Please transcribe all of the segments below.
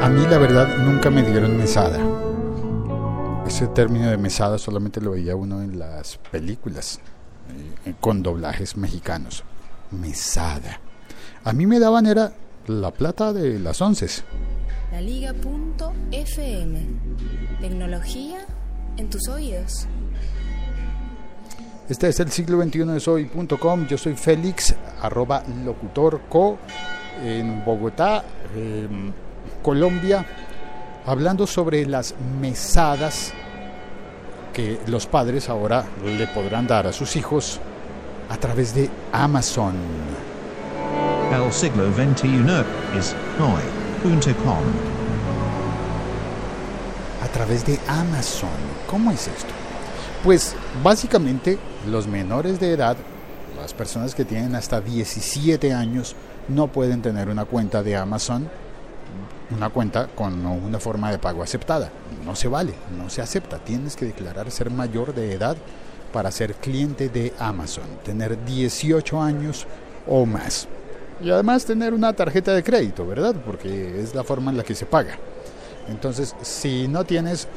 A mí la verdad nunca me dieron mesada. Ese término de mesada solamente lo veía uno en las películas eh, con doblajes mexicanos. Mesada. A mí me daban era la plata de las once. La Liga.fm. Tecnología en tus oídos. Este es el siglo XXI de soy.com. Yo soy Félix, arroba locutorco, en Bogotá, em, Colombia, hablando sobre las mesadas que los padres ahora le podrán dar a sus hijos a través de Amazon. El siglo XXI es hoy.com. A través de Amazon. ¿Cómo es esto? Pues básicamente los menores de edad, las personas que tienen hasta 17 años, no pueden tener una cuenta de Amazon, una cuenta con una forma de pago aceptada. No se vale, no se acepta. Tienes que declarar ser mayor de edad para ser cliente de Amazon, tener 18 años o más. Y además tener una tarjeta de crédito, ¿verdad? Porque es la forma en la que se paga. Entonces, si no tienes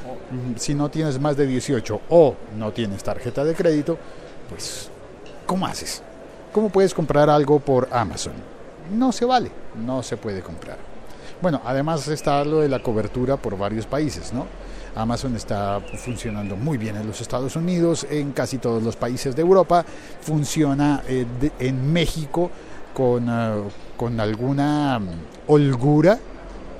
si no tienes más de 18 o no tienes tarjeta de crédito, pues ¿cómo haces? ¿Cómo puedes comprar algo por Amazon? No se vale, no se puede comprar. Bueno, además está lo de la cobertura por varios países, ¿no? Amazon está funcionando muy bien en los Estados Unidos, en casi todos los países de Europa, funciona eh, en México con, uh, con alguna um, holgura,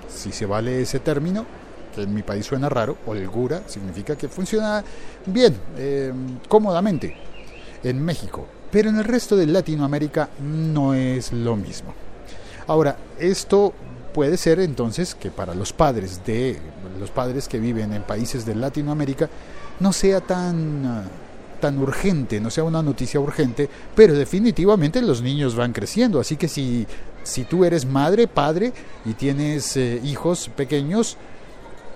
si se vale ese término, que en mi país suena raro, holgura significa que funciona bien, eh, cómodamente en México, pero en el resto de Latinoamérica no es lo mismo. Ahora, esto puede ser entonces que para los padres de los padres que viven en países de Latinoamérica no sea tan tan urgente, no sea una noticia urgente, pero definitivamente los niños van creciendo, así que si si tú eres madre, padre y tienes eh, hijos pequeños,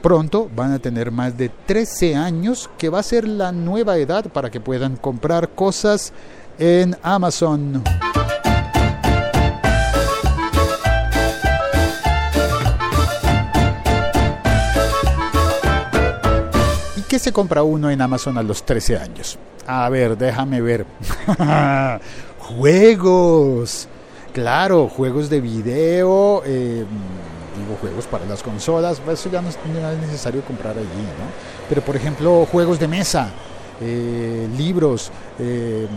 pronto van a tener más de 13 años, que va a ser la nueva edad para que puedan comprar cosas en Amazon. Se compra uno en Amazon a los 13 años? A ver, déjame ver. juegos. Claro, juegos de video. Eh, digo juegos para las consolas, eso ya no es, necesario comprar allí, ¿no? Pero por ejemplo, juegos de mesa, eh, libros, eh,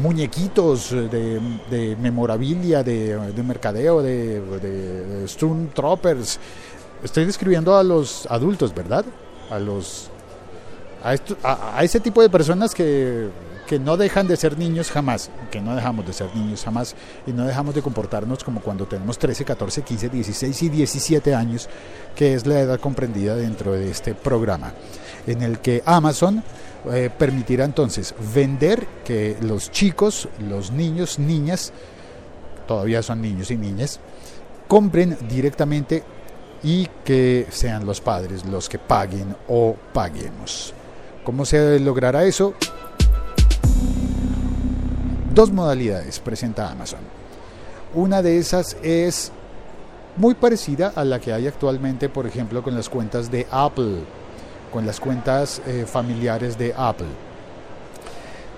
muñequitos de, memorabilia, de, de mercadeo, de, de Stormtroopers. Estoy describiendo a los adultos, ¿verdad? A los a, ese tipo de personas que que no dejan de ser niños jamás, que no dejamos de ser niños jamás y no dejamos de comportarnos como cuando tenemos 13, 14, 15, 16 y 17 años, que es la edad comprendida dentro de este programa, en el que Amazon eh, permitirá entonces vender que los chicos, los niños, niñas, todavía son niños y niñas, compren directamente y que sean los padres los que paguen o paguemos. ¿Cómo se logrará eso? Dos modalidades presenta Amazon. Una de esas es muy parecida a la que hay actualmente, por ejemplo, con las cuentas de Apple, con las cuentas eh, familiares de Apple.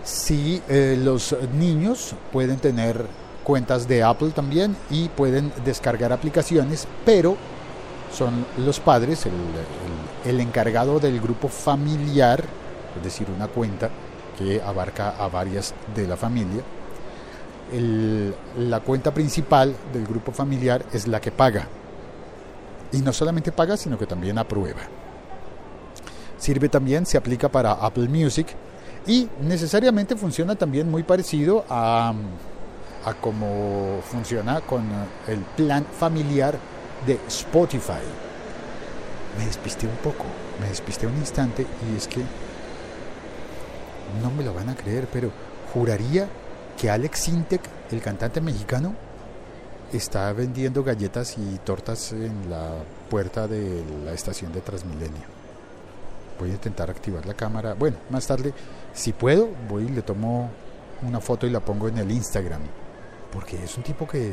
Si eh, los niños pueden tener cuentas de Apple también y pueden descargar aplicaciones, pero son los padres el, el, encargado del grupo familiar, es decir, una cuenta que abarca a varias de la familia. La cuenta principal del grupo familiar es la que paga. Y no solamente paga, sino que también aprueba. Sirve también, se aplica para Apple Music y necesariamente funciona también muy parecido a, a cómo funciona con el plan familiar de Spotify. Me despisté un poco, me despisté un instante y es que no me lo van a creer, pero juraría que Alex Sintek, el cantante mexicano, está vendiendo galletas y tortas en la puerta de la estación de Transmilenio. Voy a intentar activar la cámara. Bueno, más tarde, si puedo, voy y le tomo una foto y la pongo en el Instagram. porque es un tipo que,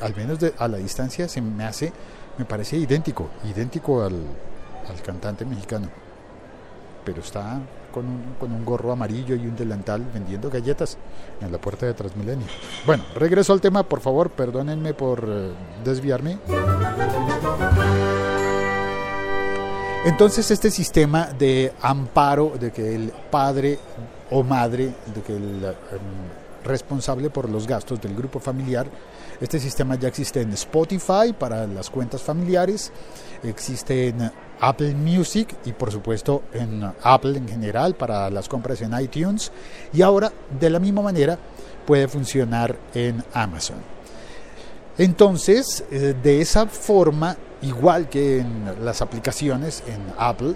al menos de, a la distancia, se me hace, me parece idéntico, idéntico al, al cantante mexicano. Pero está con un, con un, gorro amarillo y un delantal vendiendo galletas en la puerta de Transmilenio. Bueno, regreso al tema, por favor, perdónenme por eh, desviarme. Entonces este sistema de amparo, de que el padre o madre, de que el um, responsable por los gastos del grupo familiar, este sistema ya existe en Spotify para las cuentas familiares, existe en Apple Music y por supuesto en Apple en general para las compras en iTunes y ahora de la misma manera puede funcionar en Amazon. Entonces, eh, de esa forma, igual que en las aplicaciones en Apple,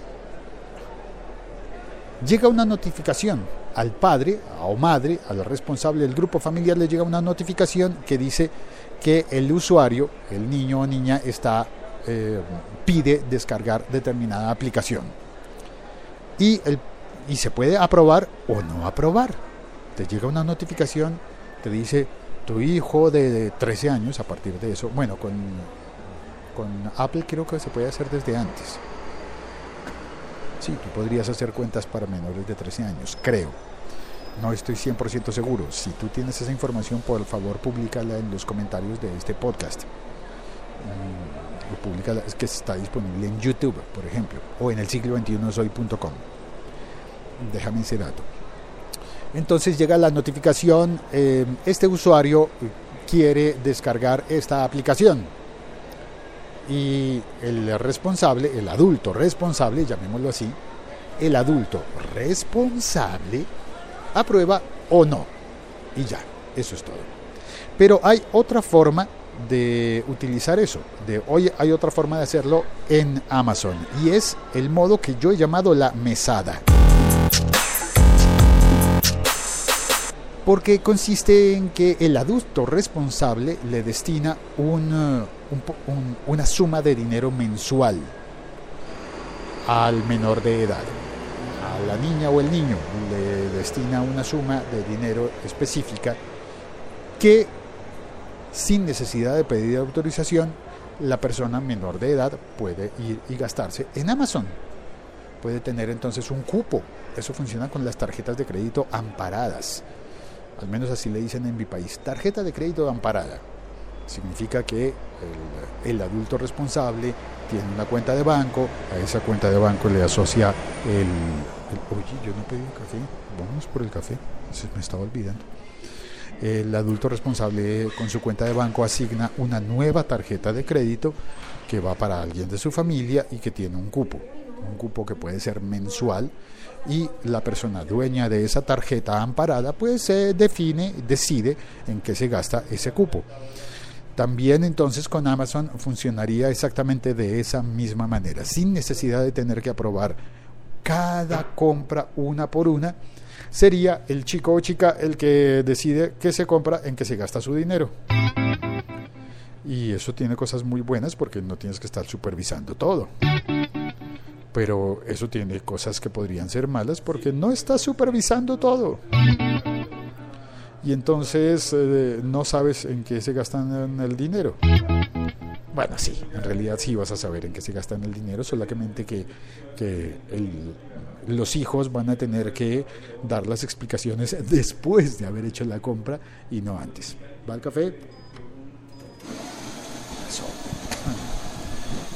llega una notificación al padre o madre, al responsable del grupo familiar, le llega una notificación que dice que el usuario, el niño o niña, está eh, pide descargar determinada aplicación. Y, el, y se puede aprobar o no aprobar. Te llega una notificación, te dice tu hijo de 13 años, a partir de eso, bueno, con, con Apple creo que se puede hacer desde antes. Sí, tú podrías hacer cuentas para menores de 13 años, creo. No estoy 100% seguro. Si tú tienes esa información, por favor, públicala en los comentarios de este podcast. Mm, es que está disponible en YouTube, por ejemplo, o en el siglo 21 soy.com. Déjame ese dato. Entonces llega la notificación, eh, este usuario quiere descargar esta aplicación. Y el responsable, el adulto responsable, llamémoslo así, el adulto responsable aprueba o no. Y ya, eso es todo. Pero hay otra forma de utilizar eso. De hoy hay otra forma de hacerlo en Amazon y es el modo que yo he llamado la mesada. Porque consiste en que el adulto responsable le destina un, una suma de dinero mensual al menor de edad la niña o el niño le destina una suma de dinero específica que sin necesidad de pedir autorización la persona menor de edad puede ir y gastarse en Amazon. Puede tener entonces un cupo. Eso funciona con las tarjetas de crédito amparadas. Al menos así le dicen en mi país. Tarjeta de crédito amparada. Significa que el, adulto responsable tiene una cuenta de banco, a esa cuenta de banco le asocia el, oye, yo no pedí café, vamos por el café, se me estaba olvidando. El adulto responsable con su cuenta de banco asigna una nueva tarjeta de crédito que va para alguien de su familia y que tiene un cupo, un cupo que puede ser mensual y la persona dueña de esa tarjeta amparada pues se define, decide en qué se gasta ese cupo. También entonces con Amazon funcionaría exactamente de esa misma manera, sin necesidad de tener que aprobar cada compra una por una, sería el chico o chica el que decide qué se compra, en qué se gasta su dinero. Y eso tiene cosas muy buenas porque no tienes que estar supervisando todo. Pero eso tiene cosas que podrían ser malas porque no estás supervisando todo. Y entonces eh, no sabes en qué se gastan el dinero. Bueno, sí, en realidad sí vas a saber en qué se gastan el dinero, solamente que, que los hijos van a tener que dar las explicaciones después de haber hecho la compra y no antes. ¿Va al café? Eso.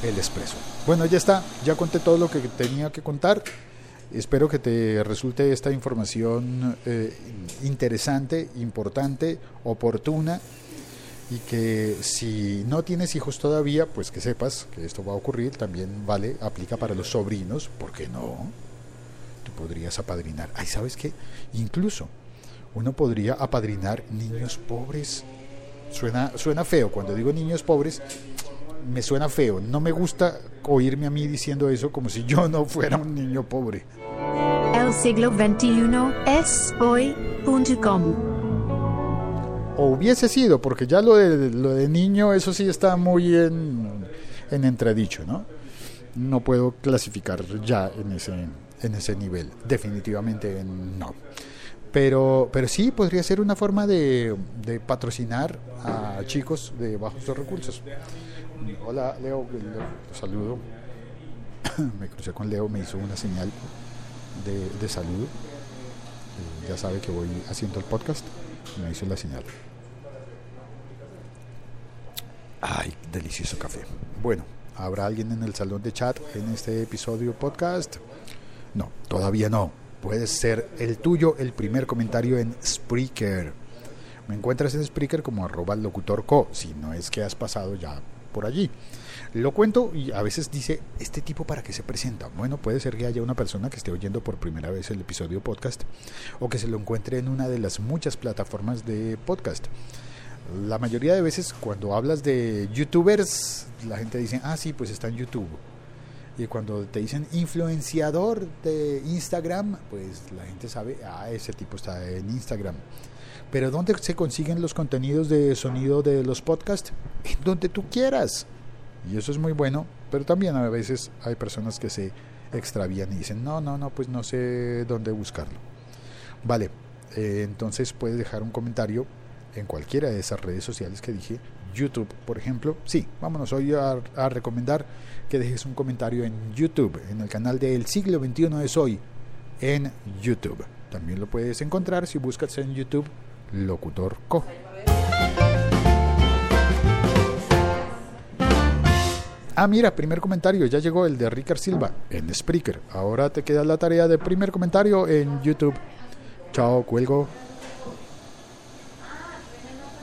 El expreso. Bueno, ya está, ya conté todo lo que tenía que contar. Espero que te resulte esta información eh, interesante, importante, oportuna y que si no tienes hijos todavía, pues que sepas que esto va a ocurrir, también vale, aplica para los sobrinos, ¿por qué no? Tú podrías apadrinar. Ay, ¿sabes qué? Incluso uno podría apadrinar niños pobres. Suena, suena feo, cuando digo niños pobres, me suena feo. No me gusta oírme a mí diciendo eso como si yo no fuera un niño pobre. El siglo XXI es hoy.com o hubiese sido, porque ya lo de, lo de niño, eso sí está muy en, en entredicho, ¿no? No puedo clasificar ya en ese, en ese nivel, definitivamente no. Pero, pero sí podría ser una forma de, de patrocinar a chicos de bajos recursos. Hola, Leo, saludo. me crucé con Leo, me hizo una señal de, de saludo. Eh, ya sabe que voy haciendo el podcast. Me hizo la señal. Ay, delicioso café. Bueno, ¿habrá alguien en el salón de chat en este episodio podcast? No, todavía no. Puede ser el tuyo el primer comentario en Spreaker. Me encuentras en Spreaker como arroba locutorco, si no es que has pasado ya por allí. Lo cuento y a veces dice, ¿este tipo para qué se presenta? Bueno, puede ser que haya una persona que esté oyendo por primera vez el episodio podcast o que se lo encuentre en una de las muchas plataformas de podcast. La mayoría de veces cuando hablas de youtubers, la gente dice, ah, sí, pues está en YouTube. Y cuando te dicen influenciador de Instagram, pues la gente sabe, ah, ese tipo está en Instagram. Pero ¿dónde se consiguen los contenidos de sonido de los podcasts? En donde tú quieras. Y eso es muy bueno, pero también a veces hay personas que se extravían y dicen, no, no, no, pues no sé dónde buscarlo. Vale, eh, entonces puedes dejar un comentario en cualquiera de esas redes sociales que dije, YouTube, por ejemplo. Sí, vámonos hoy a, recomendar que dejes un comentario en YouTube, en el canal de El Siglo XXI es Hoy, en YouTube. También lo puedes encontrar si buscas en YouTube Locutor Co. Ah, mira, primer comentario, ya llegó el de Ricard Silva en Spreaker. Ahora te queda la tarea de primer comentario en YouTube. Chao, cuelgo.